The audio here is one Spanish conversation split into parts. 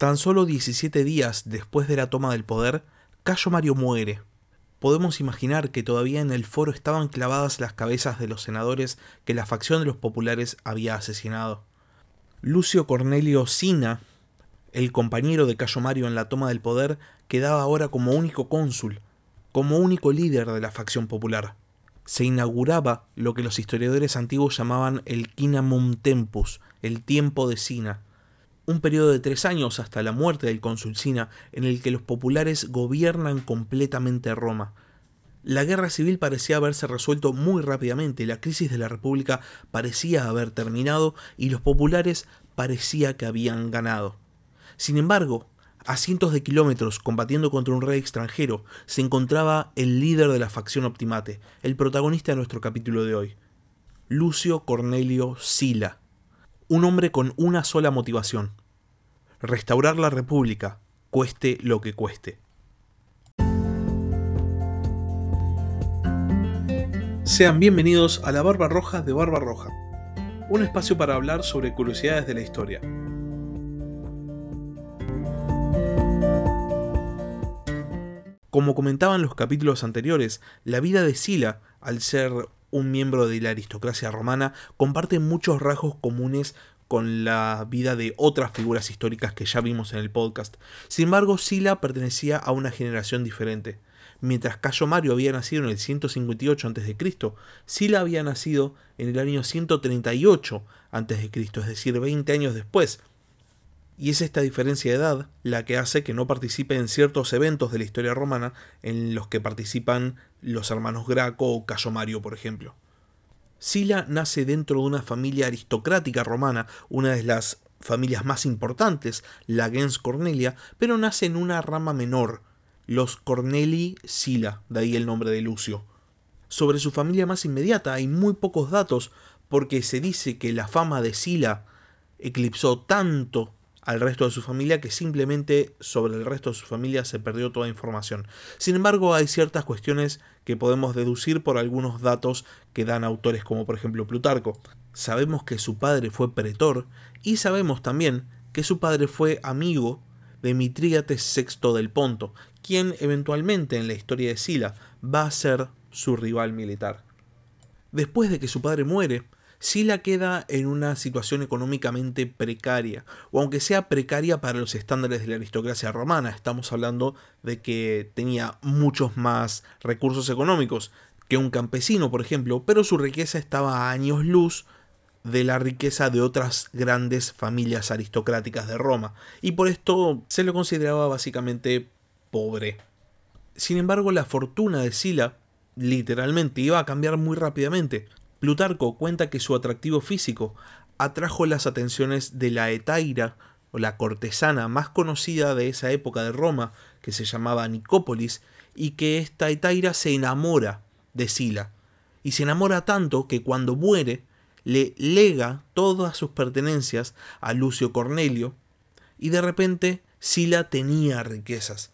Tan solo 17 días después de la toma del poder, Cayo Mario muere. Podemos imaginar que todavía en el foro estaban clavadas las cabezas de los senadores que la facción de los populares había asesinado. Lucio Cornelio Sina, el compañero de Cayo Mario en la toma del poder, quedaba ahora como único cónsul, como único líder de la facción popular. Se inauguraba lo que los historiadores antiguos llamaban el Quinamum Tempus, el tiempo de Sina, un periodo de tres años hasta la muerte del cónsul Sina en el que los populares gobiernan completamente Roma. La guerra civil parecía haberse resuelto muy rápidamente, la crisis de la República parecía haber terminado y los populares parecía que habían ganado. Sin embargo, a cientos de kilómetros combatiendo contra un rey extranjero se encontraba el líder de la facción Optimate, el protagonista de nuestro capítulo de hoy, Lucio Cornelio Sila, un hombre con una sola motivación, restaurar la República, cueste lo que cueste. Sean bienvenidos a la Barba Roja de Barba Roja, un espacio para hablar sobre curiosidades de la historia. Como comentaban los capítulos anteriores, la vida de Sila, al ser un miembro de la aristocracia romana, comparte muchos rasgos comunes con la vida de otras figuras históricas que ya vimos en el podcast. Sin embargo, Sila pertenecía a una generación diferente. Mientras Cayo Mario había nacido en el 158 a.C., Sila había nacido en el año 138 a.C., es decir, 20 años después. Y es esta diferencia de edad la que hace que no participe en ciertos eventos de la historia romana en los que participan los hermanos Graco o Cayo Mario, por ejemplo. Sila nace dentro de una familia aristocrática romana, una de las familias más importantes, la gens Cornelia, pero nace en una rama menor, los Corneli Sila, de ahí el nombre de Lucio. Sobre su familia más inmediata hay muy pocos datos porque se dice que la fama de Sila eclipsó tanto al resto de su familia que simplemente sobre el resto de su familia se perdió toda información. Sin embargo, hay ciertas cuestiones que podemos deducir por algunos datos que dan autores como por ejemplo Plutarco. Sabemos que su padre fue pretor y sabemos también que su padre fue amigo de Mitrídates VI del Ponto, quien eventualmente en la historia de Sila va a ser su rival militar. Después de que su padre muere, Sila queda en una situación económicamente precaria, o aunque sea precaria para los estándares de la aristocracia romana, estamos hablando de que tenía muchos más recursos económicos que un campesino, por ejemplo, pero su riqueza estaba a años luz de la riqueza de otras grandes familias aristocráticas de Roma, y por esto se lo consideraba básicamente pobre. Sin embargo, la fortuna de Sila literalmente iba a cambiar muy rápidamente. Plutarco cuenta que su atractivo físico atrajo las atenciones de la etaira o la cortesana más conocida de esa época de Roma, que se llamaba Nicópolis, y que esta etaira se enamora de Sila, y se enamora tanto que cuando muere le lega todas sus pertenencias a Lucio Cornelio, y de repente Sila tenía riquezas.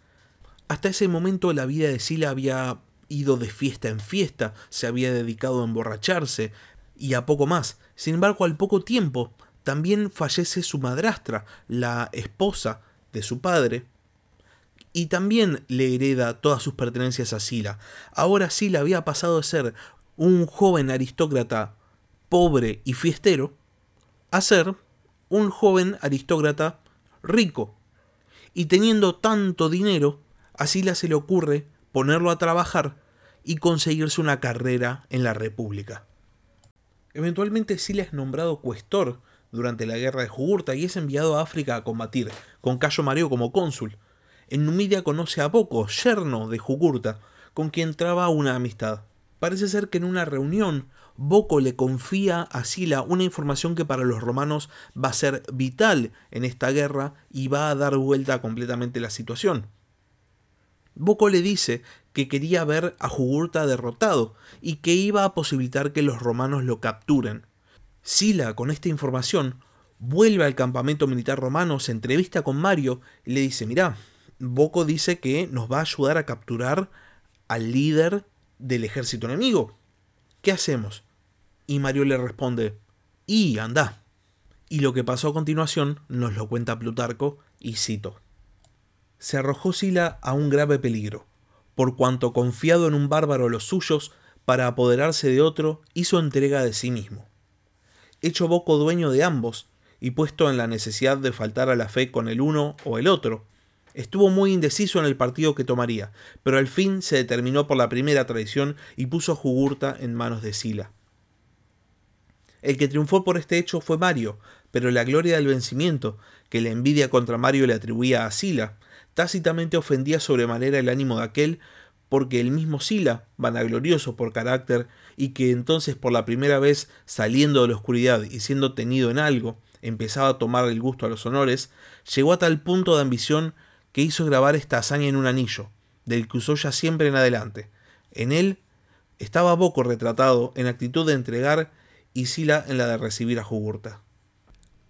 Hasta ese momento la vida de Sila había ido de fiesta en fiesta, se había dedicado a emborracharse y a poco más. Sin embargo, al poco tiempo también fallece su madrastra, la esposa de su padre, y también le hereda todas sus pertenencias a Sila. Ahora Sila había pasado de ser un joven aristócrata pobre y fiestero a ser un joven aristócrata rico. Y teniendo tanto dinero, a Sila se le ocurre ponerlo a trabajar y conseguirse una carrera en la República. Eventualmente Sila es nombrado cuestor durante la guerra de Jugurta y es enviado a África a combatir, con Cayo Mario como cónsul. En Numidia conoce a Boco, yerno de Jugurta, con quien traba una amistad. Parece ser que en una reunión Boco le confía a Sila una información que para los romanos va a ser vital en esta guerra y va a dar vuelta completamente la situación. Boco le dice que quería ver a Jugurta derrotado y que iba a posibilitar que los romanos lo capturen. Sila, con esta información, vuelve al campamento militar romano, se entrevista con Mario y le dice, mirá, Boco dice que nos va a ayudar a capturar al líder del ejército enemigo. ¿Qué hacemos? Y Mario le responde, y anda. Y lo que pasó a continuación nos lo cuenta Plutarco y cito, Se arrojó Sila a un grave peligro, por cuanto confiado en un bárbaro los suyos, para apoderarse de otro, hizo entrega de sí mismo. Hecho Boco dueño de ambos, y puesto en la necesidad de faltar a la fe con el uno o el otro, estuvo muy indeciso en el partido que tomaría, pero al fin se determinó por la primera traición y puso a Jugurta en manos de Sila. El que triunfó por este hecho fue Mario, pero la gloria del vencimiento, que la envidia contra Mario le atribuía a Sila, tácitamente ofendía sobremanera el ánimo de aquel, porque el mismo Sila, vanaglorioso por carácter, y que entonces por la primera vez saliendo de la oscuridad y siendo tenido en algo, empezaba a tomar el gusto a los honores, llegó a tal punto de ambición que hizo grabar esta hazaña en un anillo, del que usó ya siempre en adelante. En él estaba Boco retratado en actitud de entregar y Sila en la de recibir a Jugurta.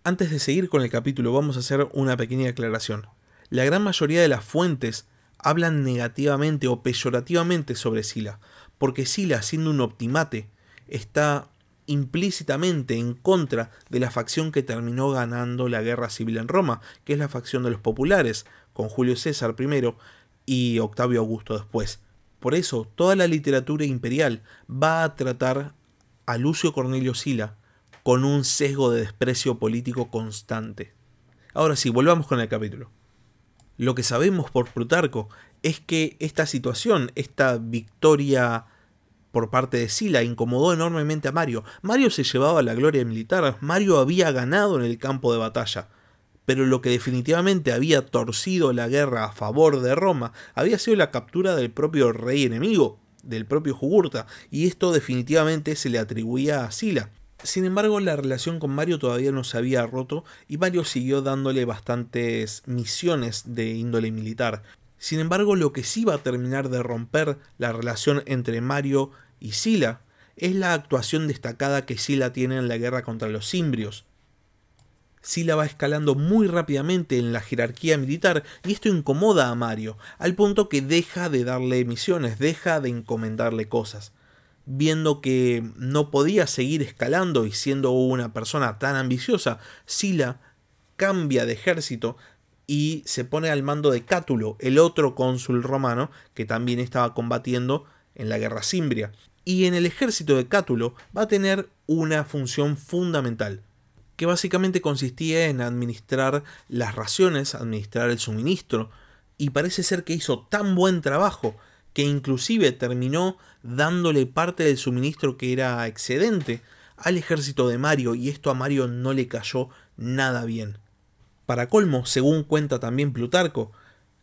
Antes de seguir con el capítulo vamos a hacer una pequeña aclaración. La gran mayoría de las fuentes hablan negativamente o peyorativamente sobre Sila, porque Sila, siendo un optimate, está implícitamente en contra de la facción que terminó ganando la guerra civil en Roma, que es la facción de los populares, con Julio César primero y Octavio Augusto después. Por eso, toda la literatura imperial va a tratar a Lucio Cornelio Sila con un sesgo de desprecio político constante. Ahora sí, volvamos con el capítulo. Lo que sabemos por Plutarco es que esta situación, esta victoria por parte de Sila incomodó enormemente a Mario. Mario se llevaba la gloria militar, Mario había ganado en el campo de batalla, pero lo que definitivamente había torcido la guerra a favor de Roma había sido la captura del propio rey enemigo, del propio Jugurta, y esto definitivamente se le atribuía a Sila. Sin embargo, la relación con Mario todavía no se había roto y Mario siguió dándole bastantes misiones de índole militar. Sin embargo, lo que sí va a terminar de romper la relación entre Mario y Sila es la actuación destacada que Sila tiene en la guerra contra los cimbrios. Sila va escalando muy rápidamente en la jerarquía militar y esto incomoda a Mario, al punto que deja de darle misiones, deja de encomendarle cosas. Viendo que no podía seguir escalando y siendo una persona tan ambiciosa, Sila cambia de ejército y se pone al mando de Cátulo, el otro cónsul romano que también estaba combatiendo en la guerra cimbria. Y en el ejército de Cátulo va a tener una función fundamental, que básicamente consistía en administrar las raciones, administrar el suministro, y parece ser que hizo tan buen trabajo que inclusive terminó dándole parte del suministro que era excedente al ejército de Mario y esto a Mario no le cayó nada bien. Para colmo, según cuenta también Plutarco,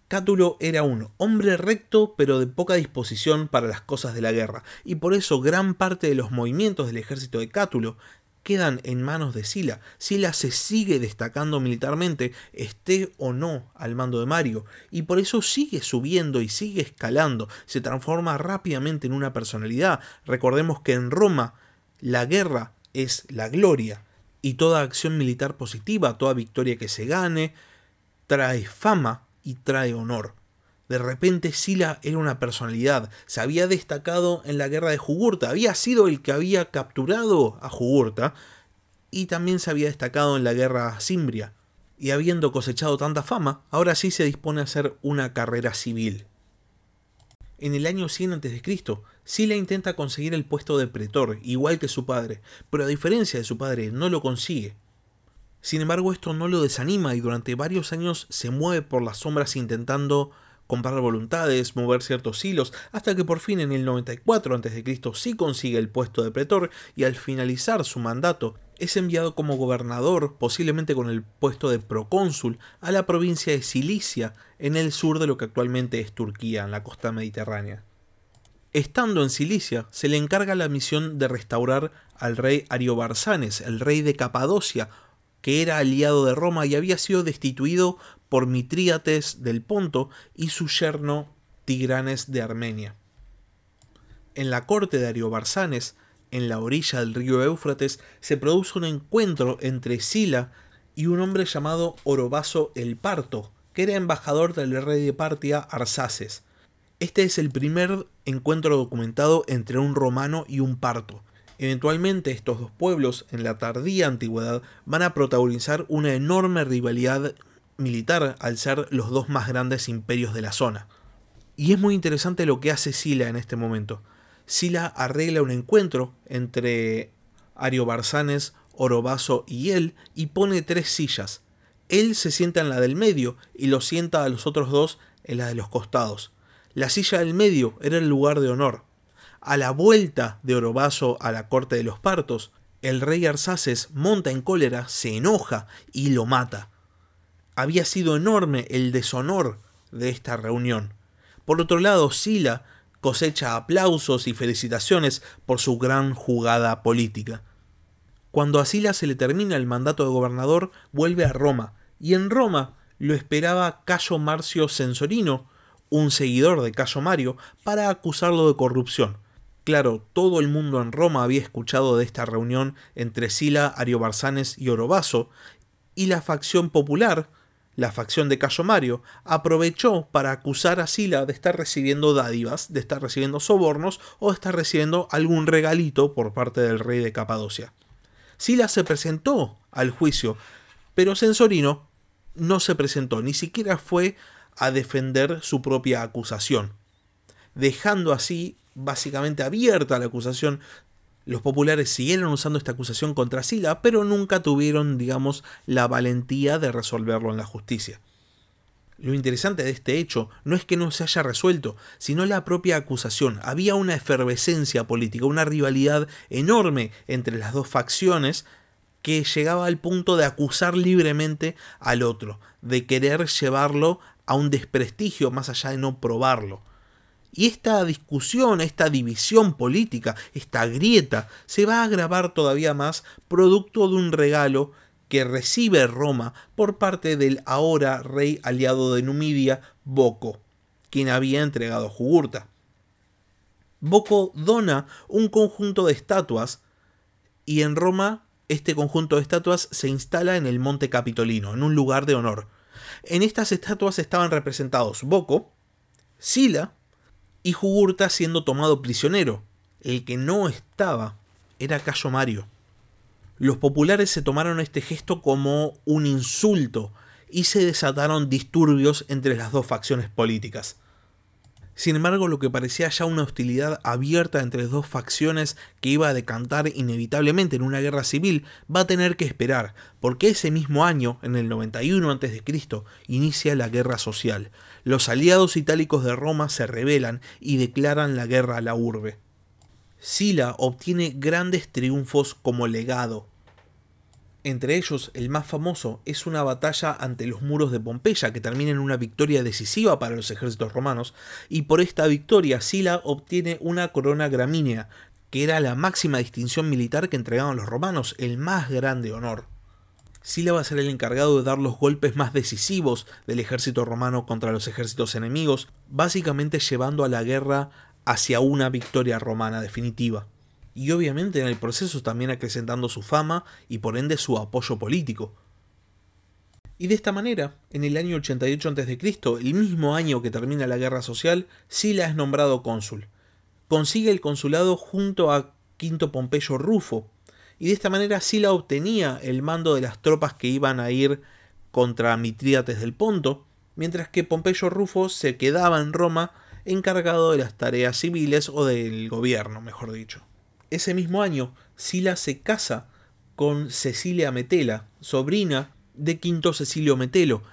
Cátulo era un hombre recto pero de poca disposición para las cosas de la guerra, y por eso gran parte de los movimientos del ejército de Cátulo quedan en manos de Sila. Sila se sigue destacando militarmente, esté o no al mando de Mario, y por eso sigue subiendo y sigue escalando, se transforma rápidamente en una personalidad. Recordemos que en Roma la guerra es la gloria, y toda acción militar positiva, toda victoria que se gane, trae fama y trae honor. De repente Sila era una personalidad, se había destacado en la guerra de Jugurta, había sido el que había capturado a Jugurta y también se había destacado en la guerra cimbria. Y habiendo cosechado tanta fama, ahora sí se dispone a hacer una carrera civil. En el año 100 a.C., Sila intenta conseguir el puesto de pretor, igual que su padre, pero a diferencia de su padre, no lo consigue. Sin embargo, esto no lo desanima y durante varios años se mueve por las sombras intentando comprar voluntades, mover ciertos hilos, hasta que por fin en el 94 a.C. sí consigue el puesto de pretor y al finalizar su mandato es enviado como gobernador, posiblemente con el puesto de procónsul, a la provincia de Cilicia, en el sur de lo que actualmente es Turquía, en la costa mediterránea. Estando en Cilicia, se le encarga la misión de restaurar al rey Ariobarzanes, el rey de Capadocia, que era aliado de Roma y había sido destituido por Mitríates del Ponto y su yerno Tigranes de Armenia. En la corte de Ariobarzanes, en la orilla del río Éufrates, se produce un encuentro entre Sila y un hombre llamado Orobaso el Parto, que era embajador del rey de Partia Arsaces. Este es el primer encuentro documentado entre un romano y un parto. Eventualmente estos dos pueblos, en la tardía antigüedad, van a protagonizar una enorme rivalidad militar al ser los dos más grandes imperios de la zona. Y es muy interesante lo que hace Sila en este momento. Sila arregla un encuentro entre Ariobarzanes, Orobaso y él y pone tres sillas. Él se sienta en la del medio y lo sienta a los otros dos en la de los costados. La silla del medio era el lugar de honor. A la vuelta de Orobaso a la corte de los partos, el rey Arsaces monta en cólera, se enoja y lo mata. Había sido enorme el deshonor de esta reunión. Por otro lado, Sila cosecha aplausos y felicitaciones por su gran jugada política. Cuando a Sila se le termina el mandato de gobernador, vuelve a Roma, y en Roma lo esperaba Cayo Marcio Censorino, un seguidor de Cayo Mario, para acusarlo de corrupción. Claro, todo el mundo en Roma había escuchado de esta reunión entre Sila, Ariobarzanes y Orobaso, y la facción popular, la facción de Cayo Mario aprovechó para acusar a Sila de estar recibiendo dádivas, de estar recibiendo sobornos o de estar recibiendo algún regalito por parte del rey de Capadocia. Sila se presentó al juicio, pero Censorino no se presentó, ni siquiera fue a defender su propia acusación, dejando así básicamente abierta la acusación los populares siguieron usando esta acusación contra Sila, pero nunca tuvieron, digamos, la valentía de resolverlo en la justicia. Lo interesante de este hecho no es que no se haya resuelto, sino la propia acusación. Había una efervescencia política, una rivalidad enorme entre las dos facciones que llegaba al punto de acusar libremente al otro, de querer llevarlo a un desprestigio más allá de no probarlo. Y esta discusión, esta división política, esta grieta, se va a agravar todavía más producto de un regalo que recibe Roma por parte del ahora rey aliado de Numidia, Boco, quien había entregado Jugurta. Boco dona un conjunto de estatuas y en Roma este conjunto de estatuas se instala en el Monte Capitolino, en un lugar de honor. En estas estatuas estaban representados Boco, Sila, y Jugurta siendo tomado prisionero. El que no estaba era Cayo Mario. Los populares se tomaron este gesto como un insulto y se desataron disturbios entre las dos facciones políticas. Sin embargo, lo que parecía ya una hostilidad abierta entre dos facciones que iba a decantar inevitablemente en una guerra civil va a tener que esperar, porque ese mismo año, en el 91 a.C., inicia la guerra social. Los aliados itálicos de Roma se rebelan y declaran la guerra a la urbe. Sila obtiene grandes triunfos como legado, entre ellos, el más famoso es una batalla ante los muros de Pompeya que termina en una victoria decisiva para los ejércitos romanos, y por esta victoria Sila obtiene una corona gramínea, que era la máxima distinción militar que entregaban los romanos, el más grande honor. Sila va a ser el encargado de dar los golpes más decisivos del ejército romano contra los ejércitos enemigos, básicamente llevando a la guerra hacia una victoria romana definitiva y obviamente en el proceso también acrecentando su fama y por ende su apoyo político. Y de esta manera, en el año 88 a.C., el mismo año que termina la guerra social, Sila es nombrado cónsul. Consigue el consulado junto a Quinto Pompeyo Rufo, y de esta manera Sila obtenía el mando de las tropas que iban a ir contra Mitrídates del Ponto, mientras que Pompeyo Rufo se quedaba en Roma encargado de las tareas civiles o del gobierno, mejor dicho. Ese mismo año, Sila se casa con Cecilia Metela, sobrina de Quinto Cecilio Metelo,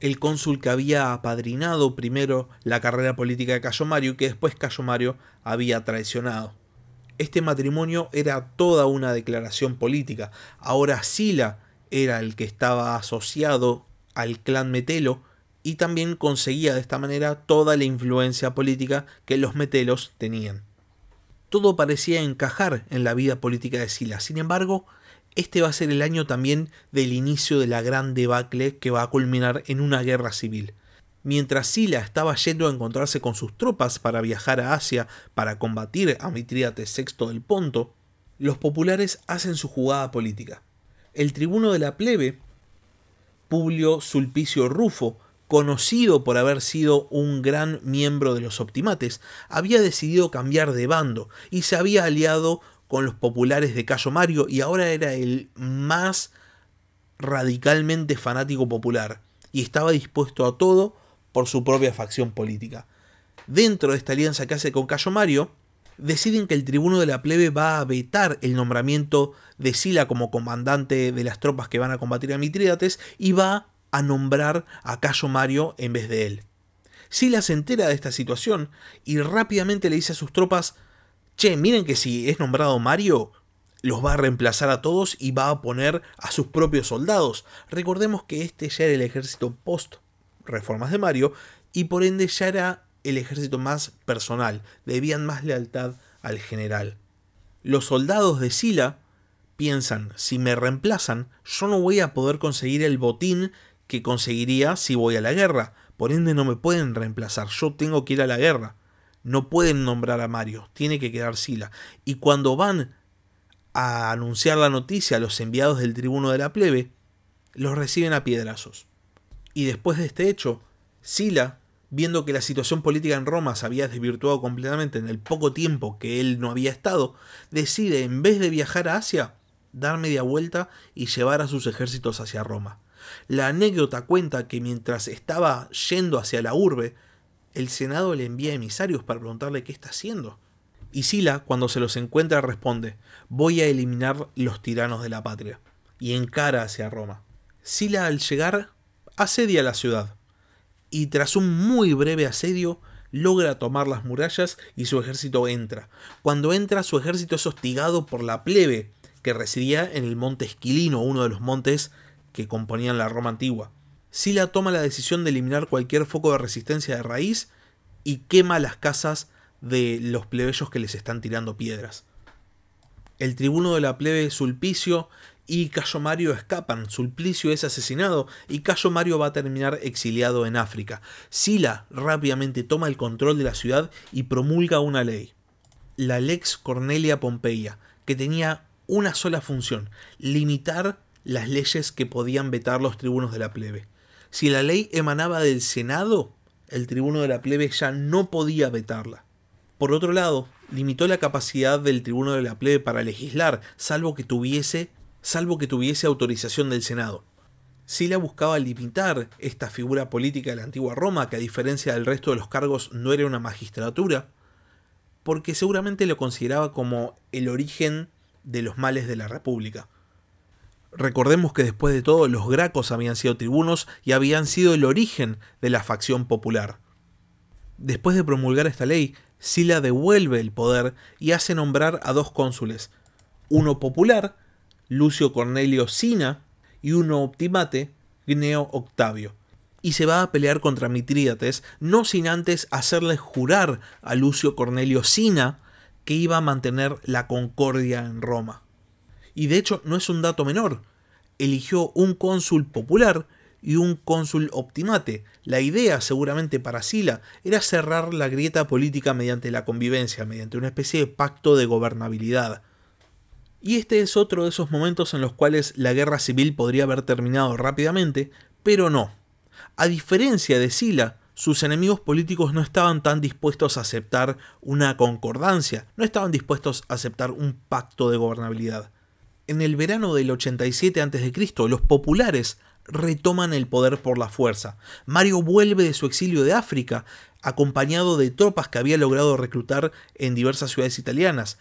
el cónsul que había apadrinado primero la carrera política de Cayo Mario y que después Cayo Mario había traicionado. Este matrimonio era toda una declaración política. Ahora Sila era el que estaba asociado al clan Metelo y también conseguía de esta manera toda la influencia política que los Metelos tenían todo parecía encajar en la vida política de Sila. Sin embargo, este va a ser el año también del inicio de la gran debacle que va a culminar en una guerra civil. Mientras Sila estaba yendo a encontrarse con sus tropas para viajar a Asia para combatir a Mitrídates VI del Ponto, los populares hacen su jugada política. El tribuno de la plebe, Publio Sulpicio Rufo, conocido por haber sido un gran miembro de los optimates, había decidido cambiar de bando y se había aliado con los populares de Cayo Mario y ahora era el más radicalmente fanático popular. y estaba dispuesto a todo por su propia facción política. Dentro de esta alianza que hace con Cayo Mario, deciden que el tribuno de la plebe va a vetar el nombramiento de Sila como comandante de las tropas que van a combatir a Mitrídates y va a nombrar a Cayo Mario en vez de él. Sila se entera de esta situación y rápidamente le dice a sus tropas, che, miren que si es nombrado Mario, los va a reemplazar a todos y va a poner a sus propios soldados. Recordemos que este ya era el ejército post reformas de Mario y por ende ya era el ejército más personal, debían más lealtad al general. Los soldados de Sila piensan, si me reemplazan, yo no voy a poder conseguir el botín que conseguiría si voy a la guerra, por ende no me pueden reemplazar, yo tengo que ir a la guerra. No pueden nombrar a Mario, tiene que quedar Sila. Y cuando van a anunciar la noticia a los enviados del tribuno de la plebe, los reciben a piedrazos. Y después de este hecho, Sila viendo que la situación política en Roma se había desvirtuado completamente en el poco tiempo que él no había estado, decide, en vez de viajar a Asia, dar media vuelta y llevar a sus ejércitos hacia Roma. La anécdota cuenta que mientras estaba yendo hacia la urbe, el Senado le envía emisarios para preguntarle qué está haciendo. Y Sila, cuando se los encuentra, responde, voy a eliminar los tiranos de la patria, y encara hacia Roma. Sila al llegar asedia la ciudad, y tras un muy breve asedio logra tomar las murallas y su ejército entra. Cuando entra su ejército es hostigado por la plebe que residía en el monte Esquilino, uno de los montes que componían la Roma antigua. Sila toma la decisión de eliminar cualquier foco de resistencia de raíz y quema las casas de los plebeyos que les están tirando piedras. El tribuno de la plebe Sulpicio y Cayo Mario escapan, Sulplicio es asesinado y Cayo Mario va a terminar exiliado en África. Sila rápidamente toma el control de la ciudad y promulga una ley, la Lex Cornelia Pompeia, que tenía una sola función, limitar las leyes que podían vetar los tribunos de la plebe. Si la ley emanaba del Senado, el tribuno de la plebe ya no podía vetarla. Por otro lado, limitó la capacidad del tribuno de la plebe para legislar, salvo que tuviese salvo que tuviese autorización del Senado. Sila buscaba limitar esta figura política de la antigua Roma, que a diferencia del resto de los cargos no era una magistratura, porque seguramente lo consideraba como el origen de los males de la República. Recordemos que después de todo los gracos habían sido tribunos y habían sido el origen de la facción popular. Después de promulgar esta ley, Sila devuelve el poder y hace nombrar a dos cónsules, uno popular Lucio Cornelio Sina y uno optimate, Gneo Octavio. Y se va a pelear contra Mitrídates, no sin antes hacerle jurar a Lucio Cornelio Sina que iba a mantener la concordia en Roma. Y de hecho no es un dato menor. Eligió un cónsul popular y un cónsul optimate. La idea, seguramente para Sila, era cerrar la grieta política mediante la convivencia, mediante una especie de pacto de gobernabilidad. Y este es otro de esos momentos en los cuales la guerra civil podría haber terminado rápidamente, pero no. A diferencia de Sila, sus enemigos políticos no estaban tan dispuestos a aceptar una concordancia, no estaban dispuestos a aceptar un pacto de gobernabilidad. En el verano del 87 a.C., los populares retoman el poder por la fuerza. Mario vuelve de su exilio de África, acompañado de tropas que había logrado reclutar en diversas ciudades italianas.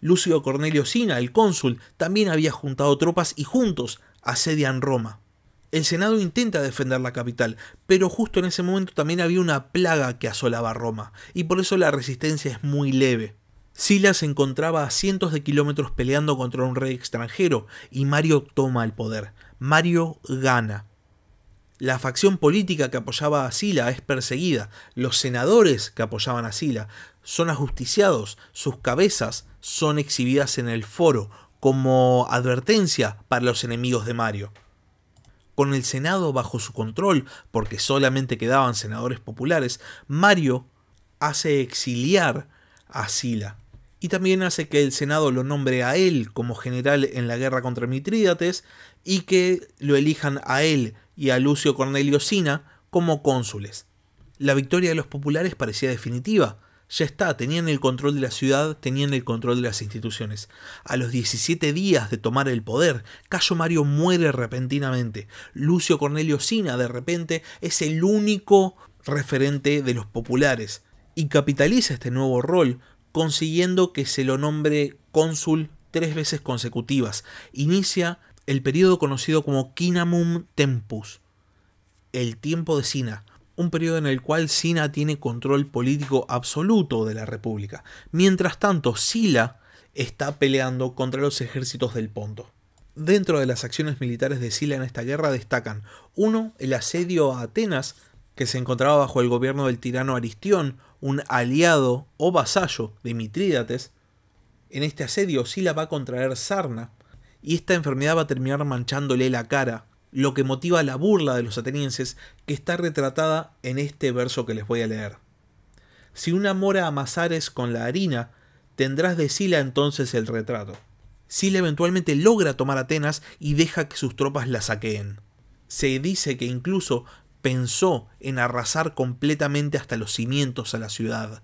Lucio Cornelio Sina, el cónsul, también había juntado tropas y juntos asedian Roma. El Senado intenta defender la capital, pero justo en ese momento también había una plaga que asolaba Roma, y por eso la resistencia es muy leve. Sila se encontraba a cientos de kilómetros peleando contra un rey extranjero, y Mario toma el poder. Mario gana. La facción política que apoyaba a Sila es perseguida, los senadores que apoyaban a Sila son ajusticiados, sus cabezas son exhibidas en el foro como advertencia para los enemigos de Mario. Con el Senado bajo su control, porque solamente quedaban senadores populares, Mario hace exiliar a Sila y también hace que el Senado lo nombre a él como general en la guerra contra Mitrídates y que lo elijan a él y a Lucio Cornelio Sina como cónsules. La victoria de los populares parecía definitiva. Ya está, tenían el control de la ciudad, tenían el control de las instituciones. A los 17 días de tomar el poder, Cayo Mario muere repentinamente. Lucio Cornelio Sina, de repente, es el único referente de los populares y capitaliza este nuevo rol, consiguiendo que se lo nombre cónsul tres veces consecutivas. Inicia el periodo conocido como Kinamum Tempus, el tiempo de Sina, un periodo en el cual Sina tiene control político absoluto de la República. Mientras tanto, Sila está peleando contra los ejércitos del Ponto. Dentro de las acciones militares de Sila en esta guerra destacan uno, el asedio a Atenas, que se encontraba bajo el gobierno del tirano Aristión, un aliado o vasallo de Mitrídates. En este asedio Sila va a contraer sarna, y esta enfermedad va a terminar manchándole la cara lo que motiva la burla de los atenienses que está retratada en este verso que les voy a leer. Si una mora amasares con la harina, tendrás de Sila entonces el retrato. Sila eventualmente logra tomar Atenas y deja que sus tropas la saqueen. Se dice que incluso pensó en arrasar completamente hasta los cimientos a la ciudad,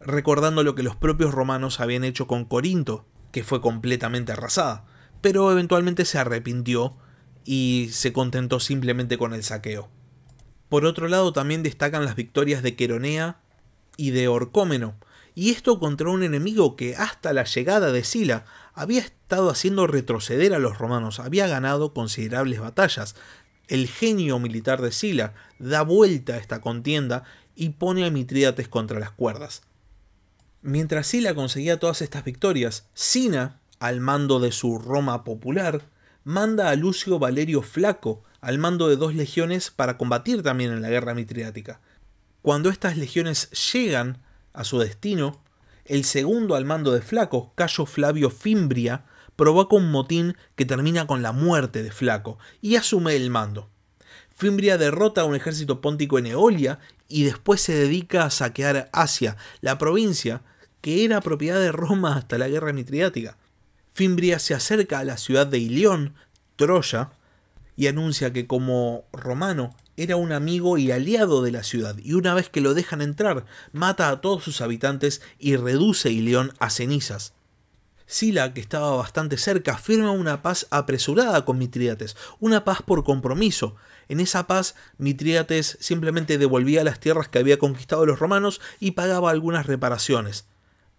recordando lo que los propios romanos habían hecho con Corinto, que fue completamente arrasada, pero eventualmente se arrepintió y se contentó simplemente con el saqueo. Por otro lado también destacan las victorias de Queronea y de Orcómeno, y esto contra un enemigo que hasta la llegada de Sila había estado haciendo retroceder a los romanos, había ganado considerables batallas. El genio militar de Sila da vuelta a esta contienda y pone a Mitrídates contra las cuerdas. Mientras Sila conseguía todas estas victorias, Sina, al mando de su Roma popular, manda a Lucio Valerio Flaco al mando de dos legiones para combatir también en la guerra mitriática. Cuando estas legiones llegan a su destino, el segundo al mando de Flaco, Cayo Flavio Fimbria, provoca un motín que termina con la muerte de Flaco y asume el mando. Fimbria derrota a un ejército póntico en Eolia y después se dedica a saquear Asia, la provincia que era propiedad de Roma hasta la guerra mitriática. Fimbria se acerca a la ciudad de Ilión, Troya, y anuncia que como romano era un amigo y aliado de la ciudad, y una vez que lo dejan entrar, mata a todos sus habitantes y reduce Ilión a cenizas. Sila, que estaba bastante cerca, firma una paz apresurada con Mitrídates, una paz por compromiso. En esa paz, Mitrídates simplemente devolvía las tierras que había conquistado los romanos y pagaba algunas reparaciones.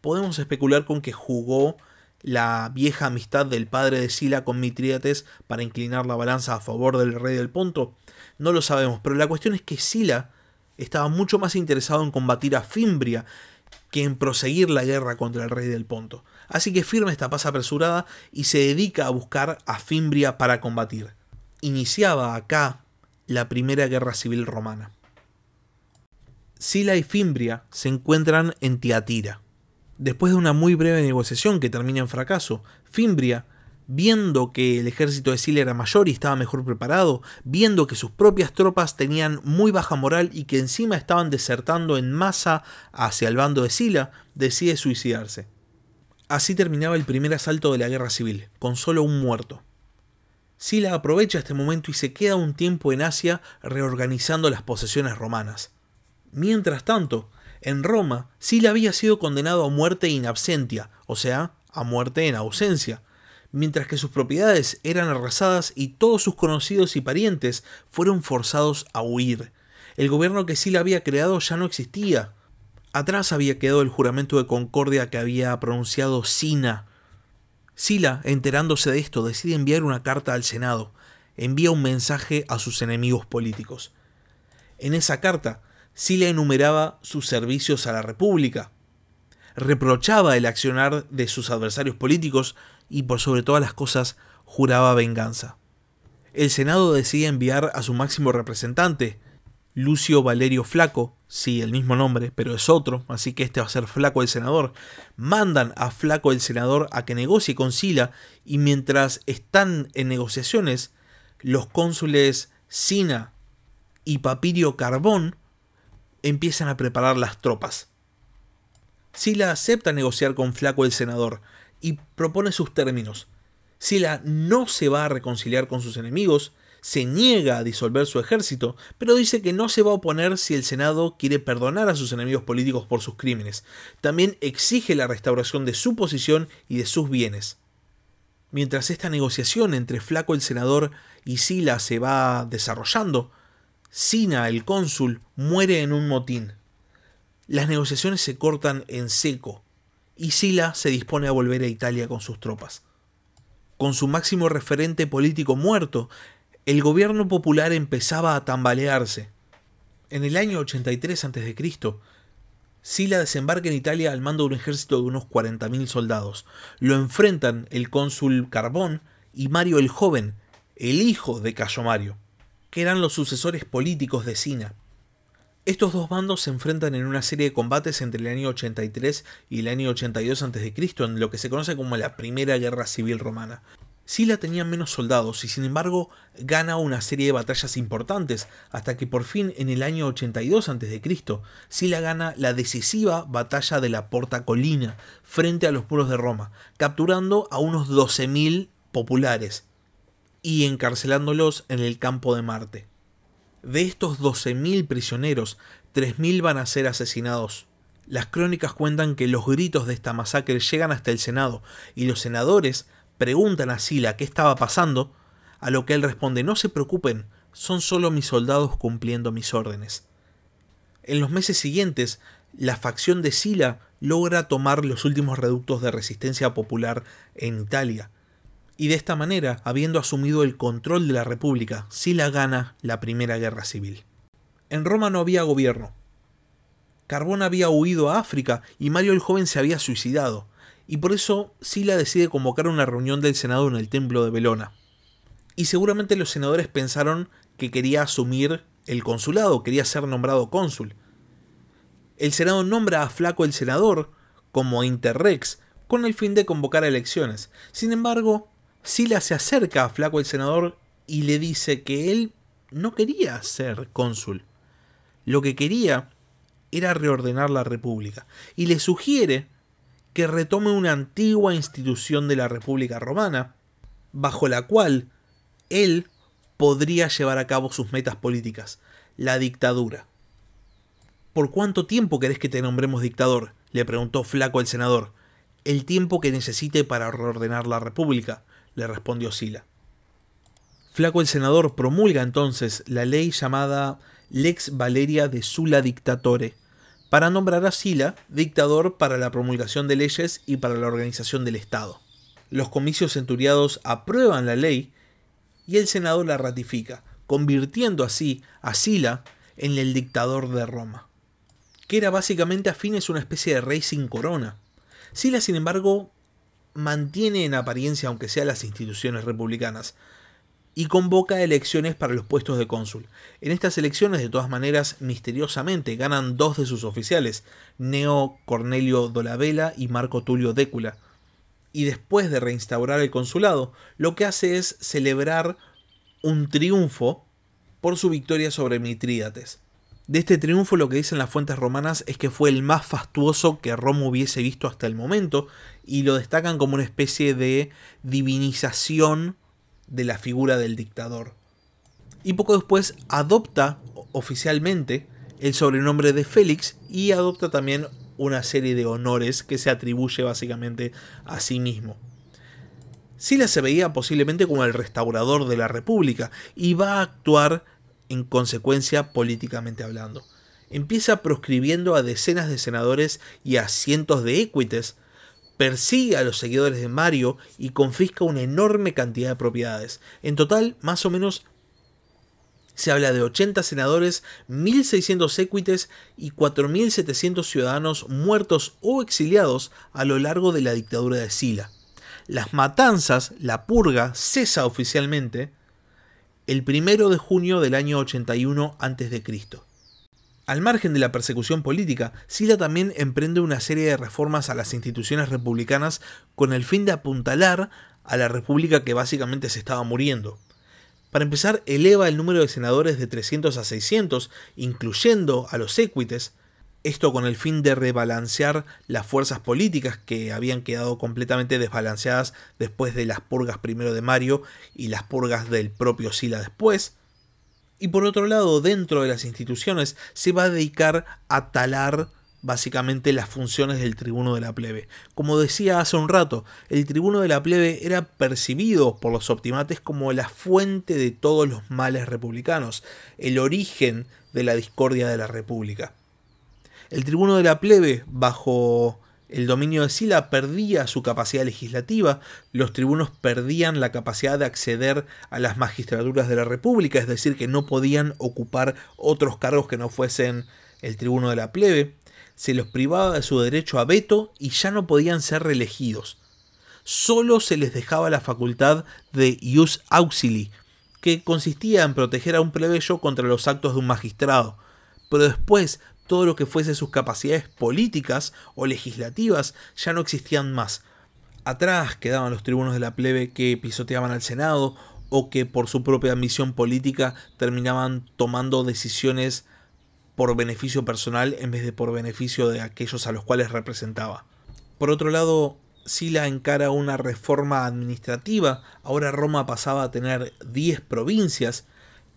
Podemos especular con que jugó la vieja amistad del padre de Sila con Mitrídates para inclinar la balanza a favor del rey del Ponto? No lo sabemos, pero la cuestión es que Sila estaba mucho más interesado en combatir a Fimbria que en proseguir la guerra contra el rey del Ponto. Así que firma esta paz apresurada y se dedica a buscar a Fimbria para combatir. Iniciaba acá la primera guerra civil romana. Sila y Fimbria se encuentran en Tiatira Después de una muy breve negociación que termina en fracaso, Fimbria, viendo que el ejército de Sila era mayor y estaba mejor preparado, viendo que sus propias tropas tenían muy baja moral y que encima estaban desertando en masa hacia el bando de Sila, decide suicidarse. Así terminaba el primer asalto de la guerra civil, con solo un muerto. Sila aprovecha este momento y se queda un tiempo en Asia reorganizando las posesiones romanas. Mientras tanto, en Roma, Sila había sido condenado a muerte in absentia, o sea, a muerte en ausencia, mientras que sus propiedades eran arrasadas y todos sus conocidos y parientes fueron forzados a huir. El gobierno que Sila había creado ya no existía. Atrás había quedado el juramento de concordia que había pronunciado Sina. Sila, enterándose de esto, decide enviar una carta al Senado. Envía un mensaje a sus enemigos políticos. En esa carta, Sila enumeraba sus servicios a la República, reprochaba el accionar de sus adversarios políticos y por sobre todas las cosas juraba venganza. El Senado decide enviar a su máximo representante, Lucio Valerio Flaco, sí, el mismo nombre, pero es otro, así que este va a ser Flaco el senador. Mandan a Flaco el senador a que negocie con Sila y mientras están en negociaciones, los cónsules Sina y Papirio Carbón empiezan a preparar las tropas. Sila acepta negociar con Flaco el senador y propone sus términos. Sila no se va a reconciliar con sus enemigos, se niega a disolver su ejército, pero dice que no se va a oponer si el Senado quiere perdonar a sus enemigos políticos por sus crímenes. También exige la restauración de su posición y de sus bienes. Mientras esta negociación entre Flaco el senador y Sila se va desarrollando, Sina el cónsul muere en un motín. Las negociaciones se cortan en seco y Sila se dispone a volver a Italia con sus tropas. Con su máximo referente político muerto, el gobierno popular empezaba a tambalearse. En el año 83 a.C., Sila desembarca en Italia al mando de un ejército de unos 40.000 soldados. Lo enfrentan el cónsul Carbón y Mario el Joven, el hijo de Cayo Mario, que eran los sucesores políticos de Sina. Estos dos bandos se enfrentan en una serie de combates entre el año 83 y el año 82 a.C., en lo que se conoce como la Primera Guerra Civil Romana. Sila tenía menos soldados y sin embargo gana una serie de batallas importantes hasta que por fin en el año 82 a.C. Sila gana la decisiva batalla de la Porta Colina frente a los muros de Roma, capturando a unos 12.000 populares y encarcelándolos en el campo de Marte. De estos 12.000 prisioneros, 3.000 van a ser asesinados. Las crónicas cuentan que los gritos de esta masacre llegan hasta el Senado y los senadores preguntan a Sila qué estaba pasando, a lo que él responde no se preocupen, son solo mis soldados cumpliendo mis órdenes. En los meses siguientes, la facción de Sila logra tomar los últimos reductos de resistencia popular en Italia, y de esta manera, habiendo asumido el control de la República, Sila gana la Primera Guerra Civil. En Roma no había gobierno. Carbón había huido a África y Mario el Joven se había suicidado, y por eso Sila decide convocar una reunión del Senado en el templo de Belona. Y seguramente los senadores pensaron que quería asumir el consulado, quería ser nombrado cónsul. El Senado nombra a Flaco el senador como interrex con el fin de convocar elecciones. Sin embargo, Sila se acerca a Flaco el senador y le dice que él no quería ser cónsul. Lo que quería era reordenar la república y le sugiere que retome una antigua institución de la República Romana, bajo la cual él podría llevar a cabo sus metas políticas, la dictadura. ¿Por cuánto tiempo querés que te nombremos dictador? le preguntó Flaco el senador. El tiempo que necesite para reordenar la República, le respondió Sila. Flaco el senador promulga entonces la ley llamada Lex Valeria de Sula Dictatore, para nombrar a Sila dictador para la promulgación de leyes y para la organización del Estado. Los comicios centuriados aprueban la ley y el Senado la ratifica, convirtiendo así a Sila en el dictador de Roma, que era básicamente a fines una especie de rey sin corona. Sila, sin embargo, mantiene en apariencia, aunque sea las instituciones republicanas, y convoca elecciones para los puestos de cónsul. En estas elecciones, de todas maneras, misteriosamente ganan dos de sus oficiales, Neo Cornelio Dolabella y Marco Tulio Décula. Y después de reinstaurar el consulado, lo que hace es celebrar un triunfo por su victoria sobre Mitrídates. De este triunfo lo que dicen las fuentes romanas es que fue el más fastuoso que Roma hubiese visto hasta el momento y lo destacan como una especie de divinización de la figura del dictador. Y poco después adopta oficialmente el sobrenombre de Félix y adopta también una serie de honores que se atribuye básicamente a sí mismo. Sila se veía posiblemente como el restaurador de la República y va a actuar en consecuencia políticamente hablando. Empieza proscribiendo a decenas de senadores y a cientos de equites persigue a los seguidores de Mario y confisca una enorme cantidad de propiedades. En total, más o menos se habla de 80 senadores, 1.600 equites y 4.700 ciudadanos muertos o exiliados a lo largo de la dictadura de Sila. Las matanzas, la purga, cesa oficialmente el 1 de junio del año 81 a.C. Al margen de la persecución política, Sila también emprende una serie de reformas a las instituciones republicanas con el fin de apuntalar a la república que básicamente se estaba muriendo. Para empezar, eleva el número de senadores de 300 a 600, incluyendo a los equites, esto con el fin de rebalancear las fuerzas políticas que habían quedado completamente desbalanceadas después de las purgas primero de Mario y las purgas del propio Sila después. Y por otro lado, dentro de las instituciones se va a dedicar a talar básicamente las funciones del tribuno de la plebe. Como decía hace un rato, el tribuno de la plebe era percibido por los optimates como la fuente de todos los males republicanos, el origen de la discordia de la república. El tribuno de la plebe, bajo el dominio de Sila, perdía su capacidad legislativa, los tribunos perdían la capacidad de acceder a las magistraturas de la república, es decir, que no podían ocupar otros cargos que no fuesen el tribuno de la plebe, se los privaba de su derecho a veto y ya no podían ser reelegidos. Solo se les dejaba la facultad de ius auxili, que consistía en proteger a un plebeyo contra los actos de un magistrado, pero después todo lo que fuese sus capacidades políticas o legislativas ya no existían más. Atrás quedaban los tribunos de la plebe que pisoteaban al Senado o que por su propia ambición política terminaban tomando decisiones por beneficio personal en vez de por beneficio de aquellos a los cuales representaba. Por otro lado, Sila encara una reforma administrativa, ahora Roma pasaba a tener 10 provincias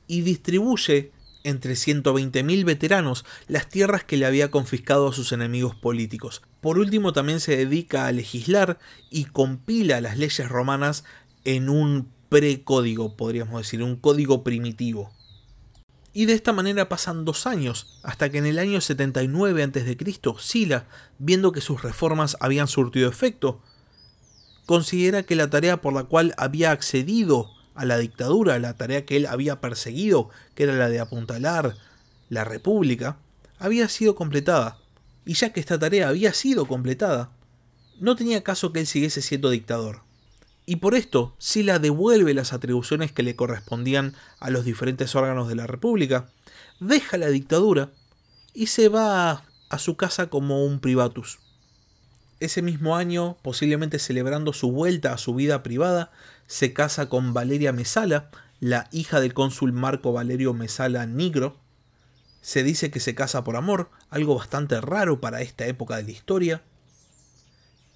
y distribuye entre 120.000 veteranos las tierras que le había confiscado a sus enemigos políticos. Por último, también se dedica a legislar y compila las leyes romanas en un precódigo, podríamos decir, un código primitivo. Y de esta manera pasan dos años, hasta que en el año 79 a.C., Sila, viendo que sus reformas habían surtido efecto, considera que la tarea por la cual había accedido a la dictadura, la tarea que él había perseguido, que era la de apuntalar la república, había sido completada. Y ya que esta tarea había sido completada, no tenía caso que él siguiese siendo dictador. Y por esto, Sila devuelve las atribuciones que le correspondían a los diferentes órganos de la república, deja la dictadura y se va a su casa como un privatus. Ese mismo año, posiblemente celebrando su vuelta a su vida privada, se casa con Valeria Mesala, la hija del cónsul Marco Valerio Mesala Nigro. Se dice que se casa por amor, algo bastante raro para esta época de la historia.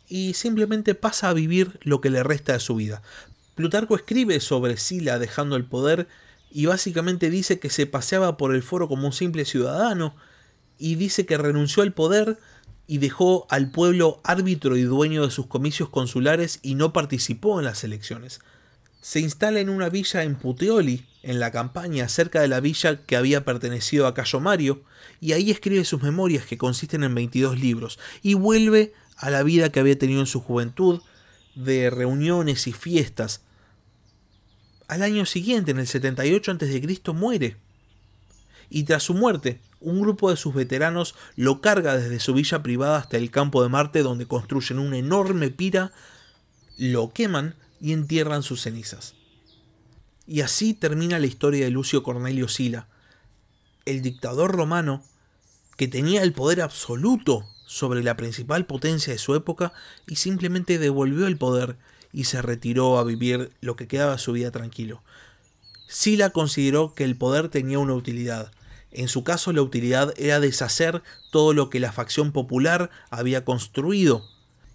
Y simplemente pasa a vivir lo que le resta de su vida. Plutarco escribe sobre Sila dejando el poder y básicamente dice que se paseaba por el foro como un simple ciudadano y dice que renunció al poder y dejó al pueblo árbitro y dueño de sus comicios consulares y no participó en las elecciones. Se instala en una villa en Puteoli, en la campaña, cerca de la villa que había pertenecido a Cayo Mario, y ahí escribe sus memorias que consisten en 22 libros, y vuelve a la vida que había tenido en su juventud, de reuniones y fiestas. Al año siguiente, en el 78 a.C., muere. Y tras su muerte, un grupo de sus veteranos lo carga desde su villa privada hasta el campo de Marte donde construyen una enorme pira, lo queman y entierran sus cenizas. Y así termina la historia de Lucio Cornelio Sila, el dictador romano que tenía el poder absoluto sobre la principal potencia de su época y simplemente devolvió el poder y se retiró a vivir lo que quedaba de su vida tranquilo. Sila consideró que el poder tenía una utilidad, en su caso la utilidad era deshacer todo lo que la facción popular había construido,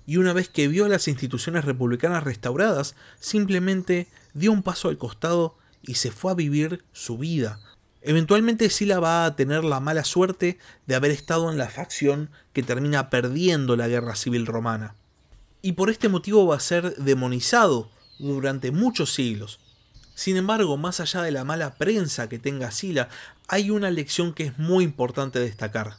y una vez que vio las instituciones republicanas restauradas, simplemente dio un paso al costado y se fue a vivir su vida. Eventualmente Sila va a tener la mala suerte de haber estado en la facción que termina perdiendo la guerra civil romana. Y por este motivo va a ser demonizado durante muchos siglos. Sin embargo, más allá de la mala prensa que tenga Sila, hay una lección que es muy importante destacar.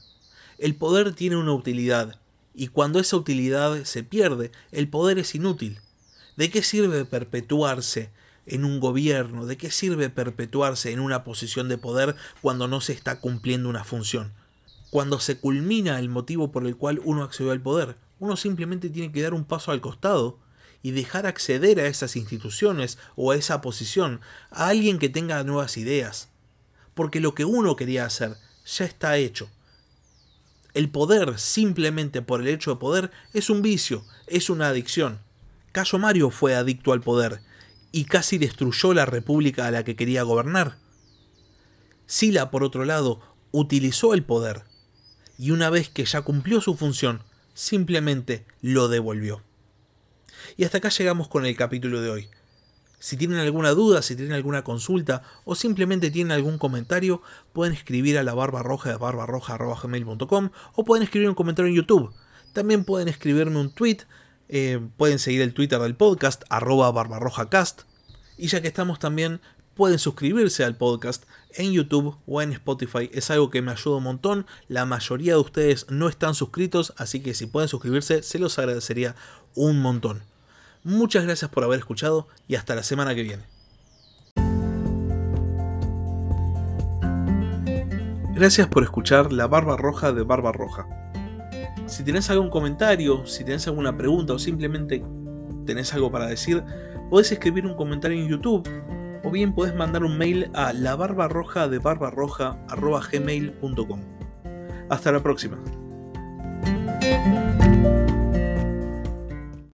El poder tiene una utilidad, y cuando esa utilidad se pierde, el poder es inútil. ¿De qué sirve perpetuarse en un gobierno? ¿De qué sirve perpetuarse en una posición de poder cuando no se está cumpliendo una función? Cuando se culmina el motivo por el cual uno accedió al poder, uno simplemente tiene que dar un paso al costado y dejar acceder a esas instituciones o a esa posición a alguien que tenga nuevas ideas. Porque lo que uno quería hacer ya está hecho. El poder, simplemente por el hecho de poder, es un vicio, es una adicción. Cayo Mario fue adicto al poder y casi destruyó la república a la que quería gobernar. Sila, por otro lado, utilizó el poder y una vez que ya cumplió su función, simplemente lo devolvió. Y hasta acá llegamos con el capítulo de hoy. Si tienen alguna duda, si tienen alguna consulta o simplemente tienen algún comentario, pueden escribir a la barba roja de barbarroja.gmail.com o pueden escribir un comentario en YouTube. También pueden escribirme un tweet, eh, pueden seguir el Twitter del podcast, arroba barbarrojacast. Y ya que estamos también, pueden suscribirse al podcast en YouTube o en Spotify. Es algo que me ayuda un montón. La mayoría de ustedes no están suscritos, así que si pueden suscribirse, se los agradecería un montón. Muchas gracias por haber escuchado y hasta la semana que viene. Gracias por escuchar La Barba Roja de Barba Roja. Si tenés algún comentario, si tenés alguna pregunta o simplemente tenés algo para decir, podés escribir un comentario en YouTube o bien podés mandar un mail a labarbarroja de. Hasta la próxima.